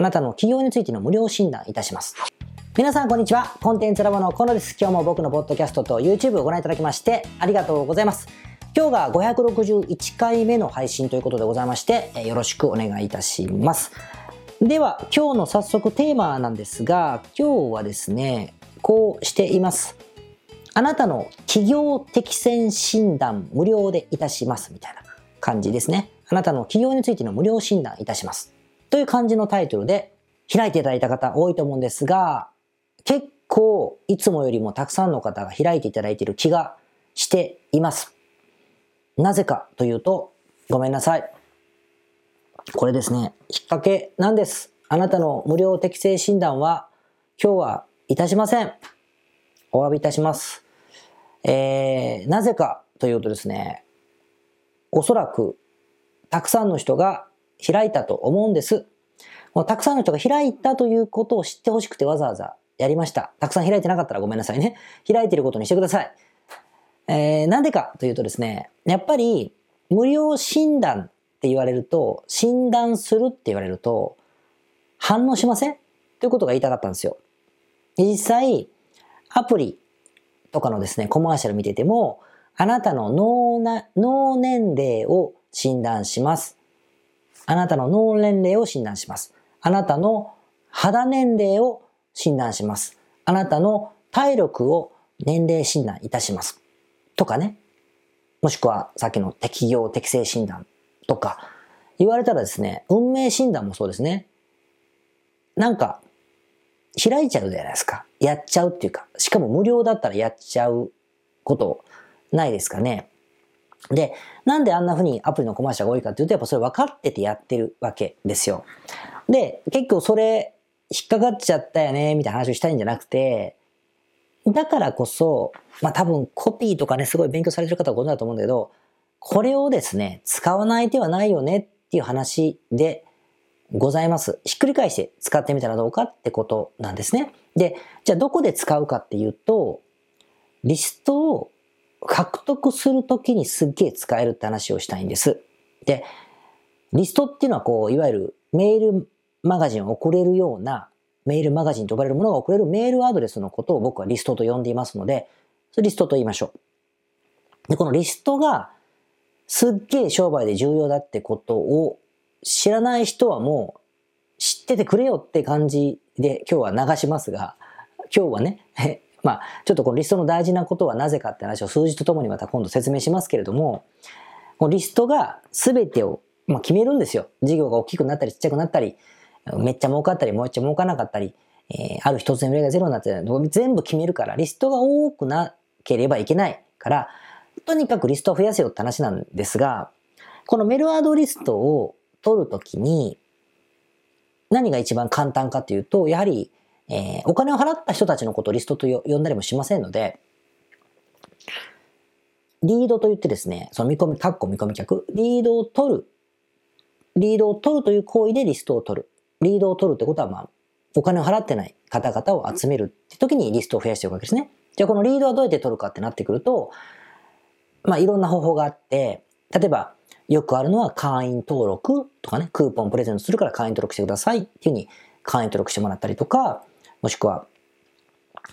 あなたの企業についての無料診断いたします。皆さんこんにちは。コンテンツラボのコノです。今日も僕のポッドキャストと YouTube をご覧いただきましてありがとうございます。今日が561回目の配信ということでございまして、よろしくお願いいたします。では、今日の早速テーマなんですが、今日はですね、こうしています。あなたの企業適正診断無料でいたしますみたいな感じですね。あなたの企業についての無料診断いたします。という感じのタイトルで開いていただいた方多いと思うんですが、結構いつもよりもたくさんの方が開いていただいている気がしています。なぜかというと、ごめんなさい。これですね、きっかけなんです。あなたの無料適正診断は今日はいたしません。お詫びいたします。えー、なぜかというとですね、おそらくたくさんの人が開いたと思うんです。もうたくさんの人が開いたということを知ってほしくてわざわざやりました。たくさん開いてなかったらごめんなさいね。開いてることにしてください。えー、なんでかというとですね、やっぱり無料診断って言われると、診断するって言われると、反応しません？ということが言いたかったんですよ。実際、アプリとかのですね、コマーシャル見てても、あなたの脳な脳年齢を診断します。あなたの脳年齢を診断します。あなたの肌年齢を診断します。あなたの体力を年齢診断いたします。とかね。もしくはさっきの適業適正診断とか言われたらですね、運命診断もそうですね。なんか開いちゃうじゃないですか。やっちゃうっていうか、しかも無料だったらやっちゃうことないですかね。で、なんであんな風にアプリのコマーシャルが多いかっていうと、やっぱそれ分かっててやってるわけですよ。で、結構それ引っかかっちゃったよね、みたいな話をしたいんじゃなくて、だからこそ、まあ多分コピーとかね、すごい勉強されてる方はご存知だと思うんだけど、これをですね、使わない手はないよねっていう話でございます。ひっくり返して使ってみたらどうかってことなんですね。で、じゃあどこで使うかっていうと、リストを獲得するときにすっげえ使えるって話をしたいんです。で、リストっていうのはこう、いわゆるメールマガジンを送れるような、メールマガジンと呼ばれるものが送れるメールアドレスのことを僕はリストと呼んでいますので、それリストと言いましょう。で、このリストがすっげえ商売で重要だってことを知らない人はもう知っててくれよって感じで今日は流しますが、今日はね、まあ、ちょっとこのリストの大事なことはなぜかって話を数字とともにまた今度説明しますけれども、このリストが全てを、まあ、決めるんですよ。事業が大きくなったりちっちゃくなったり、めっちゃ儲かったり、もう一丁儲かなかったり、えー、ある一つの売りがゼロになって全部決めるから、リストが多くなければいけないから、とにかくリストを増やせよって話なんですが、このメルアードリストを取るときに、何が一番簡単かというと、やはり、えー、お金を払った人たちのことをリストと呼んだりもしませんので、リードと言ってですね、その見込み、カッコ見込み客、リードを取る。リードを取るという行為でリストを取る。リードを取るってことは、まあ、お金を払ってない方々を集めるって時にリストを増やしていくわけですね。じゃあこのリードはどうやって取るかってなってくると、まあいろんな方法があって、例えばよくあるのは会員登録とかね、クーポンプレゼントするから会員登録してくださいっていうふうに会員登録してもらったりとか、もしくは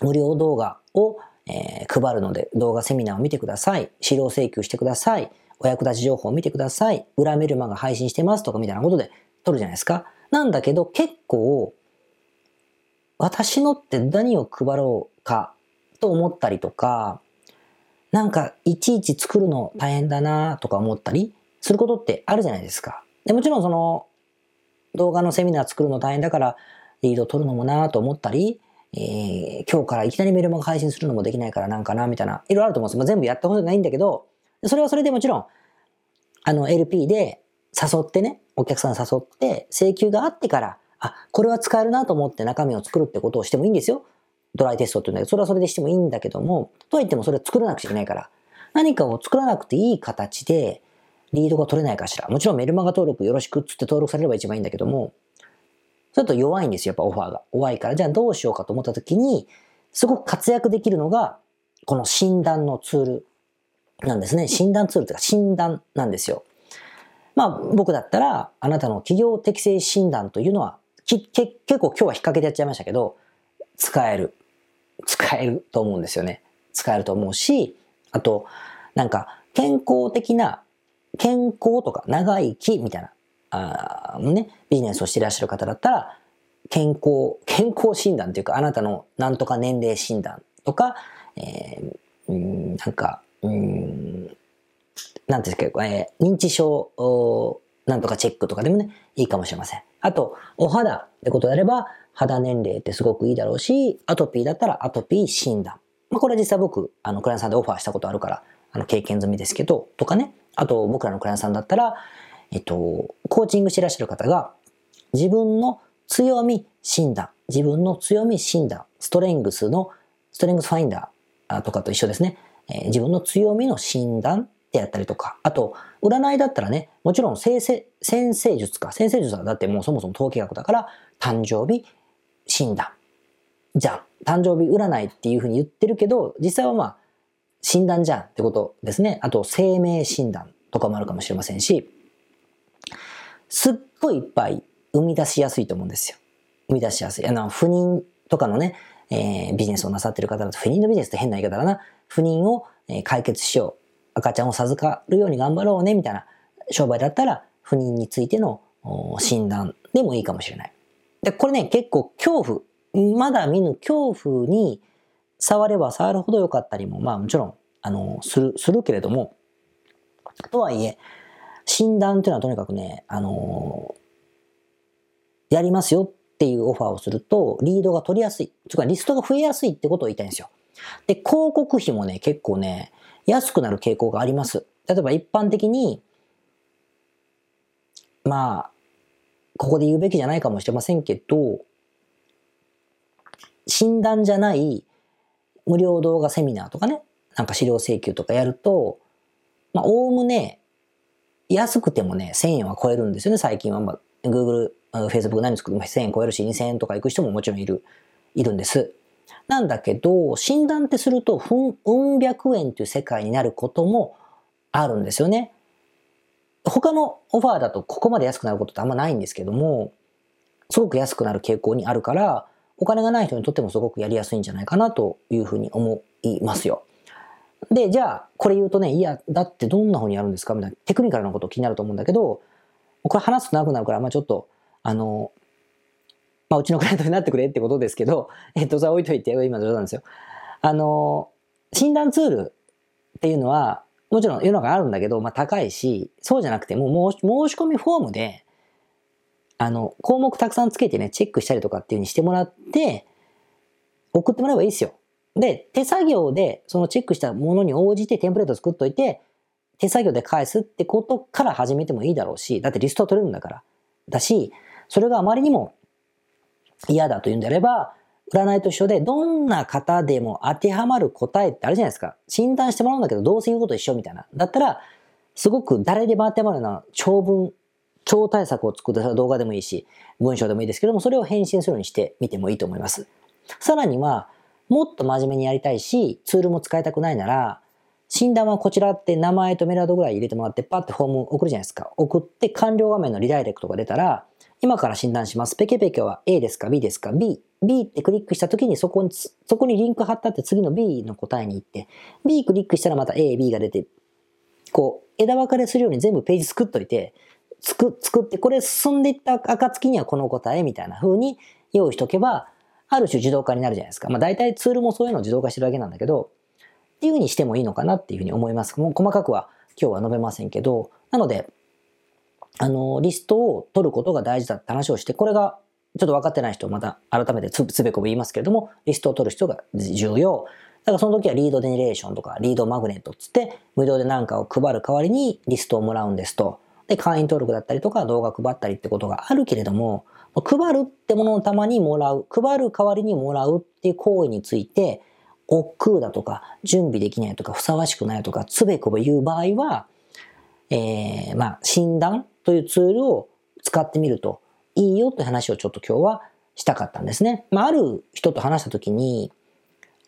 無料動画を、えー、配るので動画セミナーを見てください。資料請求してください。お役立ち情報を見てください。裏メルマが配信してますとかみたいなことで撮るじゃないですか。なんだけど結構私のって何を配ろうかと思ったりとか、なんかいちいち作るの大変だなとか思ったり、することってあるじゃないですか。でもちろんその動画のセミナー作るの大変だからリード取るのもなと思ったり、えー、今日からいきなりメルマガ配信するのもできないからなんかなみたいな、いろいろあると思うんです。まあ、全部やったことないんだけど、それはそれでもちろん、あの LP で誘ってね、お客さん誘って請求があってから、あ、これは使えるなと思って中身を作るってことをしてもいいんですよ。ドライテストっていうんだけど、それはそれでしてもいいんだけども、とはいってもそれは作らなくちゃいけないから、何かを作らなくていい形で、リードが取れないかしら。もちろんメルマガ登録よろしくっつって登録されれば一番いいんだけども、ちょっと弱いんですよ、やっぱオファーが。弱いから、じゃあどうしようかと思った時に、すごく活躍できるのが、この診断のツールなんですね。診断ツールというか診断なんですよ。まあ僕だったら、あなたの企業適正診断というのは結構今日は引っ掛けてやっちゃいましたけど、使える。使えると思うんですよね。使えると思うし、あと、なんか、健康的な、健康とか長生きみたいな、あね、ビジネスをしていらっしゃる方だったら、健康、健康診断というか、あなたのなんとか年齢診断とか、えー、んなんか、うん、なんていうんですか、えー、認知症、なんとかチェックとかでもね、いいかもしれません。あと、お肌ってことであれば、肌年齢ってすごくいいだろうし、アトピーだったらアトピー診断。まあ、これは実際僕、あの、クライアントさんでオファーしたことあるから、あの、経験済みですけど、とかね。あと、僕らのクライアントさんだったら、えっと、コーチングしてらっしゃる方が、自分の強み診断、自分の強み診断、ストレングスの、ストレングスファインダーとかと一緒ですね。えー、自分の強みの診断ってやったりとか、あと、占いだったらね、もちろん先生、先生術か。先生術はだってもうそもそも統計学だから、誕生日診断。じゃん。誕生日占いっていうふうに言ってるけど、実際はまあ、診断じゃんってことですね。あと、生命診断とかもあるかもしれませんし、すっごいいっぱい生み出しやすいと思うんですよ。生み出しやすい。あの、不妊とかのね、えー、ビジネスをなさってる方だと、不妊のビジネスって変な言い方だな。不妊を、え解決しよう。赤ちゃんを授かるように頑張ろうね、みたいな商売だったら、不妊についての診断でもいいかもしれない。で、これね、結構恐怖、まだ見ぬ恐怖に触れば触るほど良かったりも、まあもちろん、あの、する、するけれども、とはいえ、診断っていうのはとにかくね、あのやりますよっていうオファーをすると、リードが取りやすい。つかリストが増えやすいってことを言いたいんですよ。で、広告費もね、結構ね、安くなる傾向があります。例えば一般的に、まあ、ここで言うべきじゃないかもしれませんけど、診断じゃない無料動画セミナーとかね、なんか資料請求とかやると、まあ、おおむね、安くてもね、1000円は超えるんですよね、最近は。まあ、Google、Facebook 何作っても1000円超えるし、2000円とか行く人ももちろんいる、いるんです。なんだけど、診断ってすると、うん百円という世界になることもあるんですよね。他のオファーだとここまで安くなることってあんまないんですけども、すごく安くなる傾向にあるから、お金がない人にとってもすごくやりやすいんじゃないかなというふうに思いますよ。で、じゃあ、これ言うとね、いや、だってどんな風にやるんですか？みたいなテクニカルなこと気になると思うんだけど、これ話すと長くなるから、まあちょっと、あの、まあうちのクライアントになってくれってことですけど、えっと、それ置いといて、今冗談ですよ。あの、診断ツールっていうのは、もちろん世の中あるんだけど、まあ高いし、そうじゃなくてもう申し込みフォームで、あの、項目たくさんつけてね、チェックしたりとかっていう風にしてもらって、送ってもらえばいいですよ。で、手作業でそのチェックしたものに応じてテンプレート作っといて、手作業で返すってことから始めてもいいだろうし、だってリストは取れるんだから。だし、それがあまりにも嫌だというんであれば、占いと一緒で、どんな方でも当てはまる答えってあるじゃないですか。診断してもらうんだけど、どうせ言うこと一緒みたいな。だったら、すごく誰でも当てはまるような長文、超対策を作った動画でもいいし、文章でもいいですけども、それを返信するようにしてみてもいいと思います。さらには、もっと真面目にやりたいし、ツールも使いたくないなら、診断はこちらって名前とメールアドぐらい入れてもらって、パッてフォーム送るじゃないですか。送って完了画面のリダイレクトが出たら、今から診断します。ペケペケは A ですか ?B ですか ?B。B ってクリックした時にそこに、そこにリンク貼ったって次の B の答えに行って、B クリックしたらまた A、B が出て、こう、枝分かれするように全部ページ作っといて、つく、作って、これ進んでいった暁にはこの答えみたいな風に用意しとけば、ある種自動化になるじゃないですか。まあ大体ツールもそういうのを自動化してるだけなんだけど、っていう風にしてもいいのかなっていう風に思います。もう細かくは今日は述べませんけど、なので、あの、リストを取ることが大事だって話をして、これがちょっと分かってない人また改めてつつべこべ言いますけれども、リストを取る人が重要。だからその時はリードデネレーションとかリードマグネットつって無料で何かを配る代わりにリストをもらうんですと。で、会員登録だったりとか動画配ったりってことがあるけれども、配るってものをたまにもらう、配る代わりにもらうっていう行為について、億劫だとか、準備できないとか、ふさわしくないとか、つべこべ言う場合は、えー、まあ、診断というツールを使ってみるといいよという話をちょっと今日はしたかったんですね。まあ、ある人と話したときに、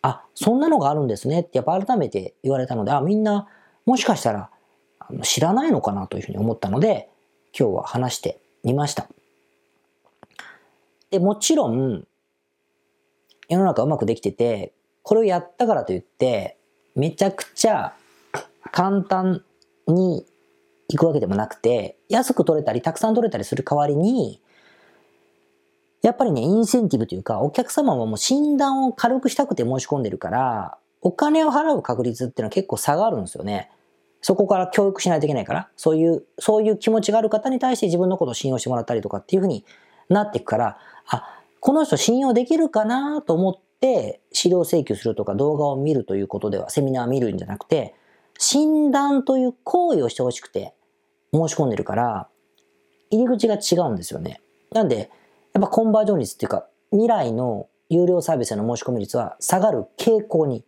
あ、そんなのがあるんですねってやっぱ改めて言われたので、あ、みんなもしかしたら知らないのかなというふうに思ったので、今日は話してみました。ってもちろん、世の中うまくできてて、これをやったからといって、めちゃくちゃ簡単に行くわけでもなくて、安く取れたり、たくさん取れたりする代わりに、やっぱりね、インセンティブというか、お客様はもう診断を軽くしたくて申し込んでるから、お金を払う確率っていうのは結構差があるんですよね。そこから教育しないといけないから、そういう、そういう気持ちがある方に対して自分のことを信用してもらったりとかっていうふうになっていくから、あ、この人信用できるかなと思って資料請求するとか動画を見るということでは、セミナー見るんじゃなくて、診断という行為をしてほしくて申し込んでるから、入り口が違うんですよね。なんで、やっぱコンバージョン率っていうか、未来の有料サービスへの申し込み率は下がる傾向に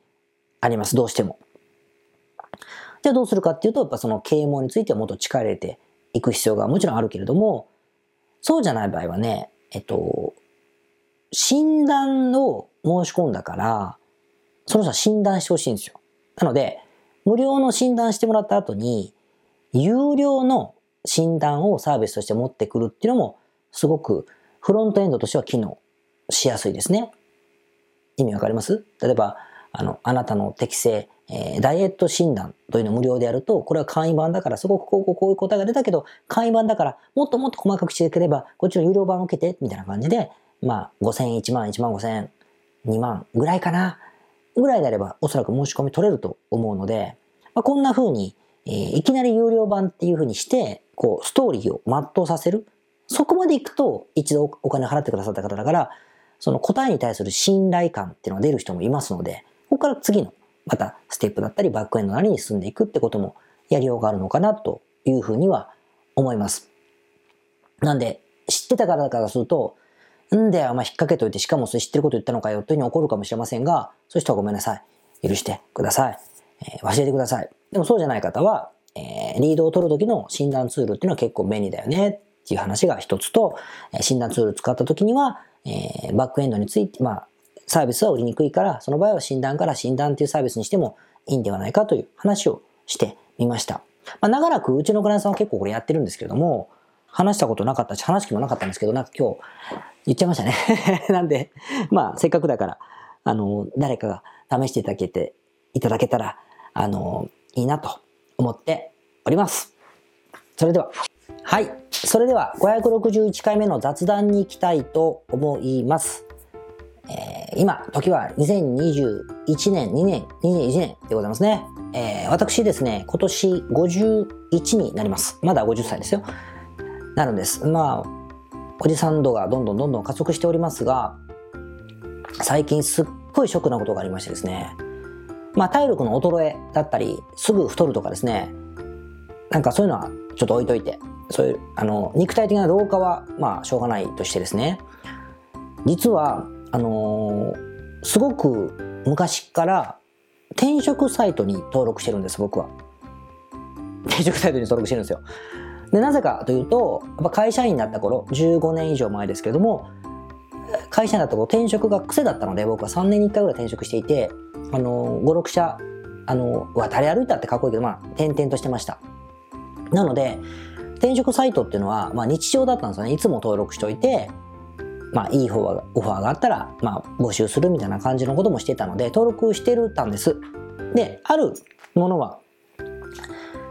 あります、どうしても。じゃあどうするかっていうと、やっぱその啓蒙についてはもっと力入れていく必要がもちろんあるけれども、そうじゃない場合はね、えっと、診断を申し込んだから、その人は診断してほしいんですよ。なので、無料の診断してもらった後に、有料の診断をサービスとして持ってくるっていうのも、すごくフロントエンドとしては機能しやすいですね。意味わかります？例えば、あの、あなたの適性、えー、ダイエット診断というのを無料でやると、これは簡易版だから、すごくこうこういう答えが出たけど、簡易版だから、もっともっと細かくしてくれば、こっちの有料版を受けて、みたいな感じで、まあ、5000円、1万、1万5000円、2万ぐらいかな、ぐらいであれば、おそらく申し込み取れると思うので、まあ、こんな風に、えー、いきなり有料版っていう風にして、こう、ストーリーを全うさせる。そこまで行くと、一度お金払ってくださった方だから、その答えに対する信頼感っていうのが出る人もいますので、ここから次のまたステップだったりバックエンドなりに進んでいくってこともやりようがあるのかなというふうには思います。なんで、知ってたからだからすると、んだよ、まあ、引っ掛けといて、しかもそれ知ってること言ったのかよというふうに怒るかもしれませんが、そういう人はごめんなさい。許してください。えー、忘れてください。でもそうじゃない方は、えー、リードを取るときの診断ツールっていうのは結構便利だよねっていう話が一つと、え、診断ツール使ったときには、えー、バックエンドについて、まあ、サービスは売りにくいから、その場合は診断から診断っていうサービスにしてもいいんではないかという話をしてみました。まあ、長らくうちのクライアントさんは結構これやってるんですけれども、話したことなかったし、話す気もなかったんですけど、なんか今日言っちゃいましたね なんで、まあ、せっかくだから、あの、誰かが試していただけて、いただけたら、あの、いいなと思っております。それでは、はい。それでは、561回目の雑談に行きたいと思います。えー、今、時は2021年、2年、21年でございますね。えー、私ですね、今年51になります。まだ50歳ですよ。なるんです。まあ、おじさん度がどんどんどんどん加速しておりますが、最近すっごいショックなことがありましてですね、まあ体力の衰えだったり、すぐ太るとかですね、なんかそういうのはちょっと置いといて、そういう、あの、肉体的な老化はまあしょうがないとしてですね、実はあのー、すごく昔から転職サイトに登録してるんです、僕は。転職サイトに登録してるんですよ。で、なぜかというと、やっぱ会社員になった頃、15年以上前ですけれども、会社員だった頃転職が癖だったので、僕は3年に1回ぐらい転職していて、あのー、5、6社、あのー、渡り歩いたってかっこいいけど、まあ、転々としてました。なので、転職サイトっていうのは、まあ、日常だったんですよね。いつも登録しておいて、まあ、いい方はオファーがあったら、まあ、募集するみたいな感じのこともしてたので、登録してるたんです。で、あるものは、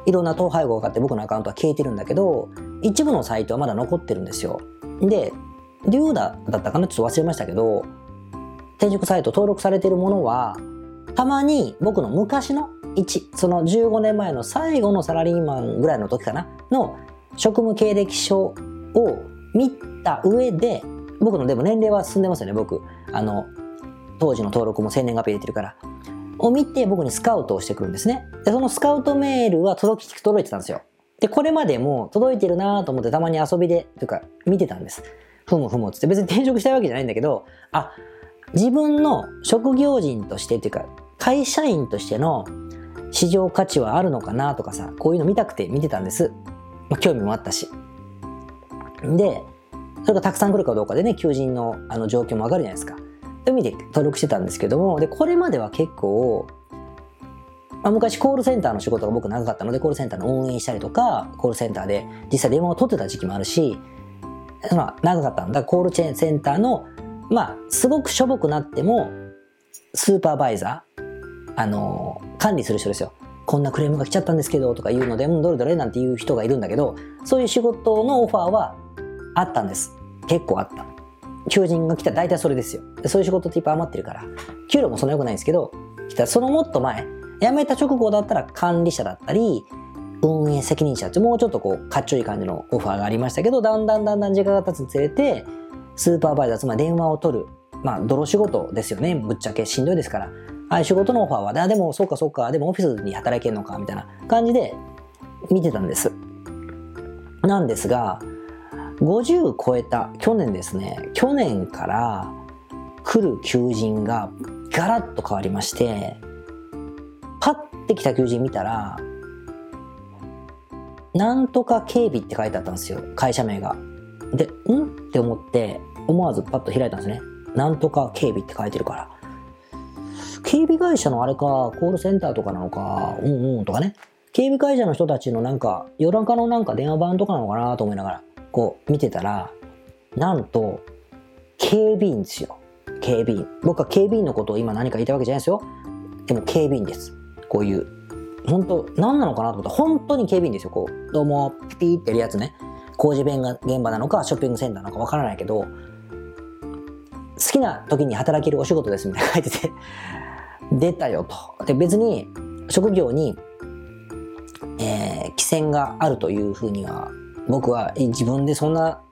いろんな統廃合があって僕のアカウントは消えてるんだけど、一部のサイトはまだ残ってるんですよ。で、リューダだったかな？ちょっと忘れましたけど、転職サイト登録されてるものは、たまに僕の昔の1、その15年前の最後のサラリーマンぐらいの時かな？の職務経歴書を見た上で僕のでも年齢は進んでますよね、僕。あの、当時の登録も生年月日入れてるから。を見て僕にスカウトをしてくるんですね。で、そのスカウトメールは届き、届いてたんですよ。で、これまでも届いてるなと思ってたまに遊びで、というか見てたんです。ふむふむつって別に転職したいわけじゃないんだけど、あ、自分の職業人としてっていうか、会社員としての市場価値はあるのかなとかさ、こういうの見たくて見てたんです。まあ、興味もあったし。で、それがたくさん来るかどうかでね、求人のあの状況も上がるじゃないですか。そういう意味で登録してたんですけども、で、これまでは結構、まあ、昔コールセンターの仕事が僕長かったので、コールセンターの運営したりとか、コールセンターで実際電話を取ってた時期もあるし、まあ、長かったんだ。コールチェーンセンターの、まあ、すごくしょぼくなっても、スーパーバイザー、あのー、管理する人ですよ。こんなクレームが来ちゃったんですけど、とか言うので、うん、どれどれなんていう人がいるんだけど、そういう仕事のオファーはあったんです。結構あった。求人が来たら大体それですよ。そういう仕事っていっぱい余ってるから、給料もそんな良くないんですけど、来たそのもっと前、辞めた直後だったら管理者だったり、運営責任者ってもうちょっとこうかっちょいい感じのオファーがありましたけどだんだんだんだん時間が経つにつれてスーパーバイザーつまり電話を取るまあ泥仕事ですよねぶっちゃけしんどいですからああいう仕事のオファーはあでもそうかそうかでもオフィスに働けるのかみたいな感じで見てたんですなんですが50超えた去年ですね去年から来る求人がガラッと変わりましてパッて来た求人見たらなんとか警備って書いてあったんですよ、会社名が。で、ん？って思って、思わずパッと開いたんですね。なんとか警備って書いてるから。警備会社のあれか、コールセンターとかなのか、うんうんとかね。警備会社の人たちのなんか、夜中のなんか電話番とかなのかなと思いながら、こう見てたら、なんと、警備員ですよ。警備員。僕は警備員のことを今何か言いたいわけじゃないですよ。でも警備員です。こういう本当何なのかなと思ったら本当に警備員ですよこうどうもピピーってやるやつね工事弁が現場なのかショッピングセンターなのかわからないけど好きな時に働けるお仕事ですみたいな書いてて出たよとで別に職業に、えー、規制があるというふうには僕は自分でそんな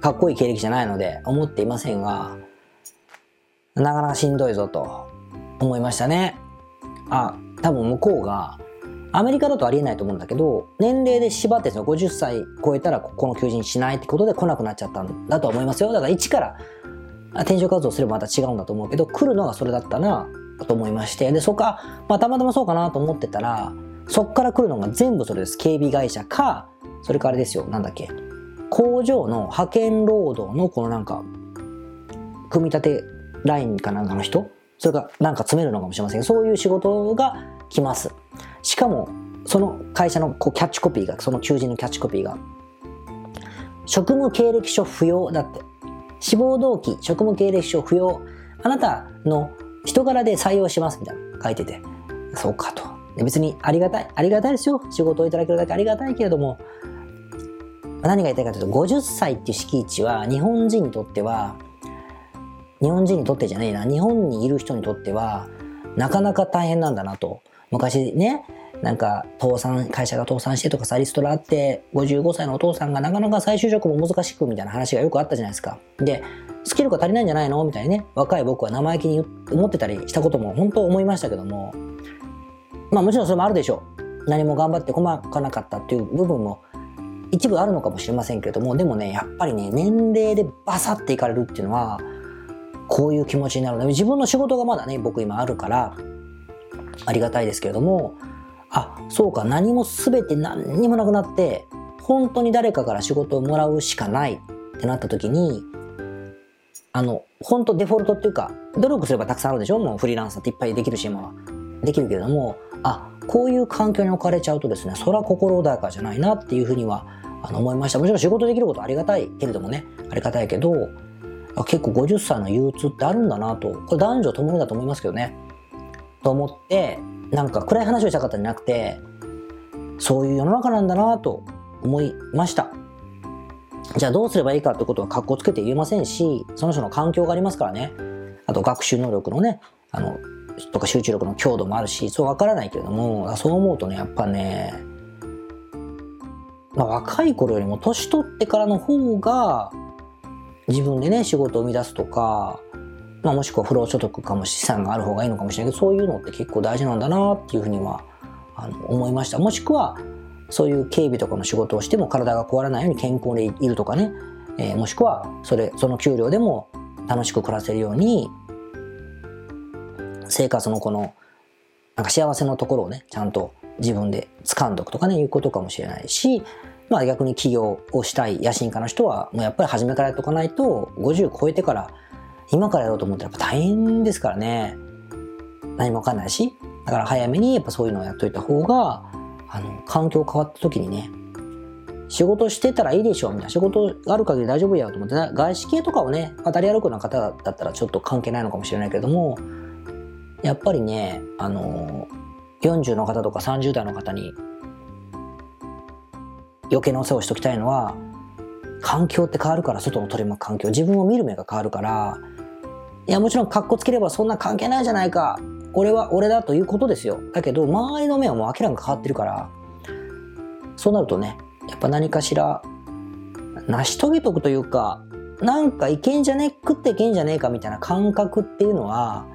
かっこいい経歴じゃないので思っていませんがなかなかしんどいぞと思いましたねあ多分向こうが、アメリカだとありえないと思うんだけど、年齢で縛ってですよ、50歳超えたらこの求人しないってことで来なくなっちゃったんだと思いますよ。だから一から転職活動すればまた違うんだと思うけど、来るのがそれだったなと思いまして、で、そっか、まあたまたまそうかなと思ってたら、そっから来るのが全部それです。警備会社か、それからあれですよ、なんだっけ、工場の派遣労働のこのなんか、組み立てラインかなんかの人それがなんか詰めるのかもしれませんけど、そういう仕事が来ます。しかも、その会社のこうキャッチコピーが、その求人のキャッチコピーが、職務経歴書不要だって。志望動機、職務経歴書不要。あなたの人柄で採用しますみたいな書いてて、そうかと。別にありがたい。ありがたいですよ。仕事をいただけるだけありがたいけれども、何が言いたいかというと、50歳っていう敷地は日本人にとっては、日本人にとってじゃねえな、日本にいる人にとっては、なかなか大変なんだなと。昔ね、なんか倒産、会社が倒産してとかさ、リストラあって、55歳のお父さんがなかなか再就職も難しくみたいな話がよくあったじゃないですか。で、スキルが足りないんじゃないのみたいにね、若い僕は生意気に思ってたりしたことも本当思いましたけども、まあもちろんそれもあるでしょう。何も頑張って細かなかったっていう部分も一部あるのかもしれませんけれども、でもね、やっぱりね、年齢でバサっていかれるっていうのは、こういう気持ちになるので、自分の仕事がまだね、僕今あるから、ありがたいですけれども、あ、そうか、何も全て何にもなくなって、本当に誰かから仕事をもらうしかないってなった時に、あの、本当デフォルトっていうか、努力すればたくさんあるでしょ？もうフリーランサーっていっぱいできるし、今は。できるけれども、あ、こういう環境に置かれちゃうとですね、それは心穏やかじゃないなっていうふうにはあの思いました。もちろん仕事できることありがたいけれどもね、ありがたいけど、結構50歳の憂鬱ってあるんだなと、これ男女ともにだと思いますけどね。と思って、なんか暗い話をしたかったんじゃなくて、そういう世の中なんだなと思いました。じゃあどうすればいいかってことは格好つけて言えませんし、その人の環境がありますからね。あと学習能力のね、あの、とか集中力の強度もあるし、そうわからないけれども、そう思うとね、やっぱね、まあ、若い頃よりも年取ってからの方が、自分でね、仕事を生み出すとか、まあ、もしくは不労所得かも資産がある方がいいのかもしれないけど、そういうのって結構大事なんだなっていうふうにはあの思いました。もしくは、そういう警備とかの仕事をしても体が壊れないように健康でいるとかね、えー、もしくは、それ、その給料でも楽しく暮らせるように、生活のこの、なんか幸せのところをね、ちゃんと自分で掴んどくとかね、いうことかもしれないし、まあ逆に起業をしたい野心家の人は、もうやっぱり初めからやっとかないと、50超えてから今からやろうと思ったらやっぱ大変ですからね。何もわかんないし。だから早めにやっぱそういうのをやっといた方が、あの、環境変わった時にね、仕事してたらいいでしょみたいな仕事がある限り大丈夫やと思って外資系とかをね渡り歩くような方だったらちょっと関係ないのかもしれないけどもやっぱりねあの40の方とか30代の方に余計なお世話をしときたいのは環境って変わるから外の取り巻く環境。自分を見る目が変わるからいやもちろんかっこつければそんな関係ないじゃないか。俺は俺だということですよ。だけど周りの目はもう明らかに変わってるからそうなるとねやっぱ何かしら成し遂げとくというかなんかいけんじゃね？え食っていけんじゃねえかみたいな感覚っていうのは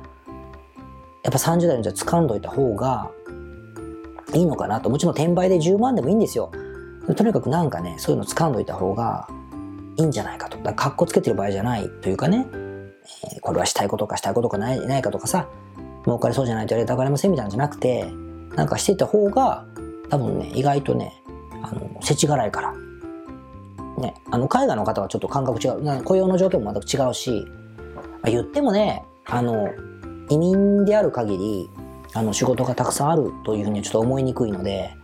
やっぱ30代のうちは掴んどいた方がいいのかなと。もちろん転売で10万でもいいんですよ。とにかくなんかねそういうの掴んどいた方がいいんじゃないかと。だかっこつけてる場合じゃないというかね、えー、これはしたいことかしたいことかないないかとかさ儲かりそうじゃないとやりたがれませんみたいなんじゃなくてなんかしてた方が多分ね意外とねあの世知辛いから。ねあの海外の方はちょっと感覚違う。雇用の条件も全く違うし、まあ、言ってもねあの移民である限りあの仕事がたくさんあるというふうにちょっと思いにくいので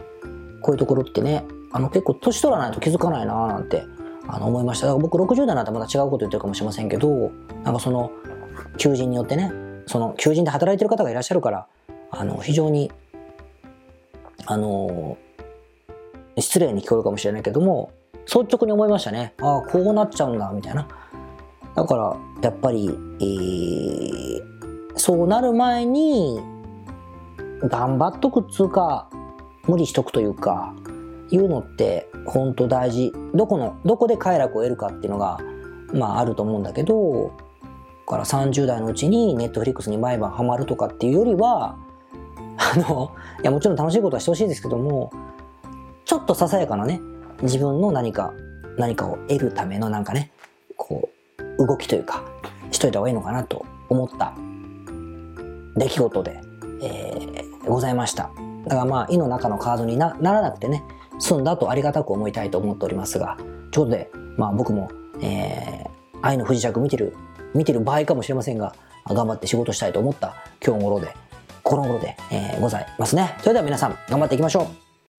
こういうところってねあの結構年取らないと気づかないななんてあの思いました。だから僕60代になんてまた違うこと言ってるかもしれませんけどなんかその求人によってねその求人で働いてる方がいらっしゃるからあの非常にあの失礼に聞こえるかもしれないけども率直に思いましたね。ああこうなっちゃうんだみたいな。だからやっぱり、えー、そうなる前に頑張っとくっつうか無理しとくというかいうのって本当大事。どこのどこで快楽を得るかっていうのがまああると思うんだけどだから30代のうちにネットフリックスに毎晩ハマるとかっていうよりはあのいやもちろん楽しいことはしてほしいですけどもちょっとささやかなね自分の何か何かを得るためのなんかねこう動きというかしといた方がいいのかなと思った。出来事で、えー、ございました。だからまあ意の中のカードにならなくてね済んだとありがたく思いたいと思っておりますがということでまあ僕も、えー、愛の不時着見てる見てる場合かもしれませんが頑張って仕事したいと思った今日頃でこの頃で、えー、ございますね。それでは皆さん頑張っていきましょう。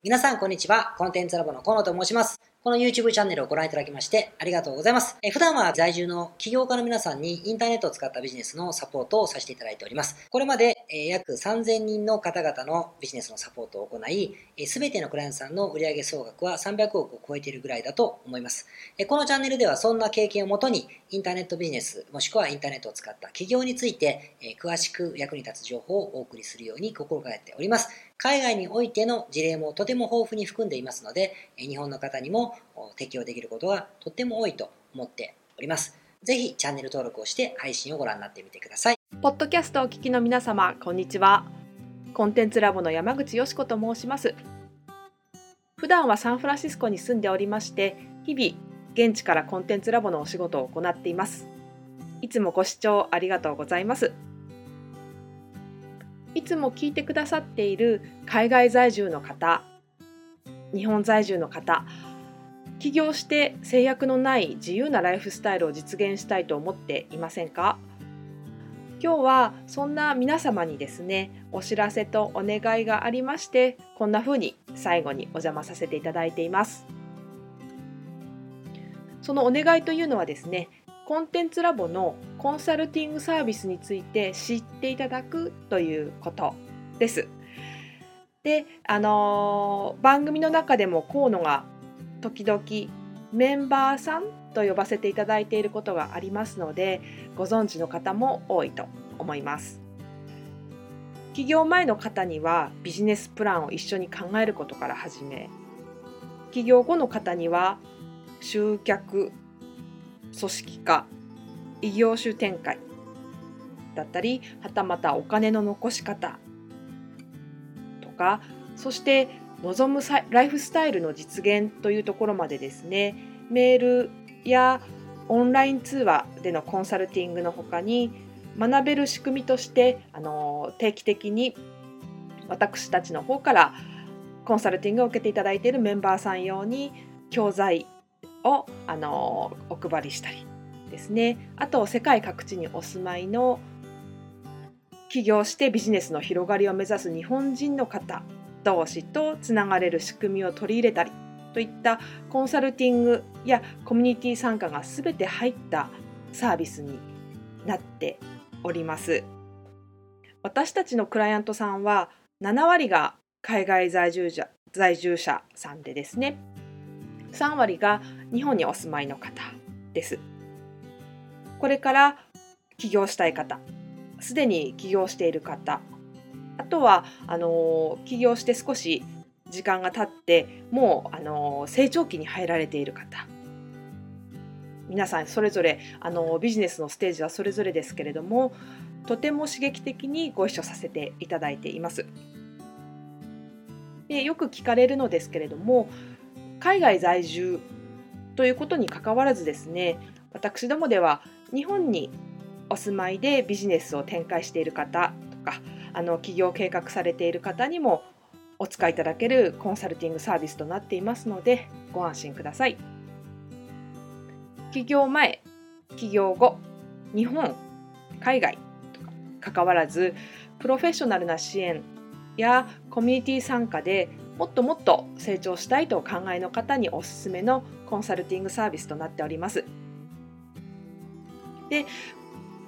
皆さんこんにちは。コンテンツラボの河野と申します。この YouTube チャンネルをご覧いただきましてありがとうございます。え普段は在住の起業家の皆さんにインターネットを使ったビジネスのサポートをさせていただいております。これまでえ約3000人の方々のビジネスのサポートを行い、すべてのクライアントさんの売上総額は300億を超えているぐらいだと思います。えこのチャンネルではそんな経験をもとに、インターネットビジネス、もしくはインターネットを使った企業について、え詳しく役に立つ情報をお送りするように心がけております。海外においての事例もとても豊富に含んでいますので、日本の方にも適用できることがとっても多いと思っております。ぜひチャンネル登録をして配信をご覧になってみてください。ポッドキャストをお聞きの皆様、こんにちは。コンテンツラボの山口よしこと申します。普段はサンフランシスコに住んでおりまして、日々現地からコンテンツラボのお仕事を行っています。いつもご視聴ありがとうございます。いつも聞いてくださっている海外在住の方、日本在住の方、起業して制約のない自由なライフスタイルを実現したいと思っていませんか？今日はそんな皆様にですねお知らせとお願いがありましてこんな風に最後にお邪魔させていただいていますそのお願いというのはですねコンテンツラボのコンサルティングサービスについて知っていただくということです。で、あのー、番組の中でも河野が時々メンバーさんと呼ばせていただいていることがありますのでご存知の方も多いと思います。起業前の方にはビジネスプランを一緒に考えることから始め起業後の方には集客組織化異業種展開だったりはたまたお金の残し方とかそして望むライフスタイルの実現というところまでですねメールやオンライン通話でのコンサルティングのほかに学べる仕組みとしてあの定期的に私たちの方からコンサルティングを受けていただいているメンバーさん用に教材をあのお配りしたりですね。あと世界各地にお住まいの起業してビジネスの広がりを目指す日本人の方同士とつながれる仕組みを取り入れたりといったコンサルティングやコミュニティ参加が全て入ったサービスになっております。私たちのクライアントさんは7割が海外在住者在住者さんでですね3割が日本にお住まいの方です。これから起業したい方すでに起業している方あとはあの起業して少し時間が経ってもうあの成長期に入られている方皆さんそれぞれあのビジネスのステージはそれぞれですけれどもとても刺激的にご一緒させていただいています。でよく聞かれるのですけれども海外在住ということにかかわらずですね私どもでは日本にお住まいでビジネスを展開している方とかあの起業計画されている方にもお使いいただけるコンサルティングサービスとなっていますのでご安心ください。起業前、起業後、日本、海外とか関わらずプロフェッショナルな支援やコミュニティ参加でもっともっと成長したいとお考えの方におすすめのコンサルティングサービスとなっております。で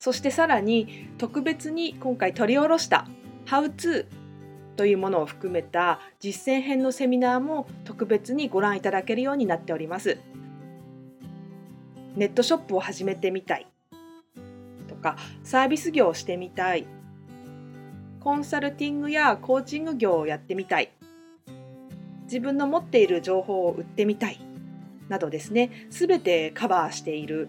そしてさらに特別に今回取り下ろした「How to」というものを含めた実践編のセミナーも特別にご覧いただけるようになっております。ネットショップを始めてみたいとかサービス業をしてみたいコンサルティングやコーチング業をやってみたい自分の持っている情報を売ってみたいなどですね全てカバーしている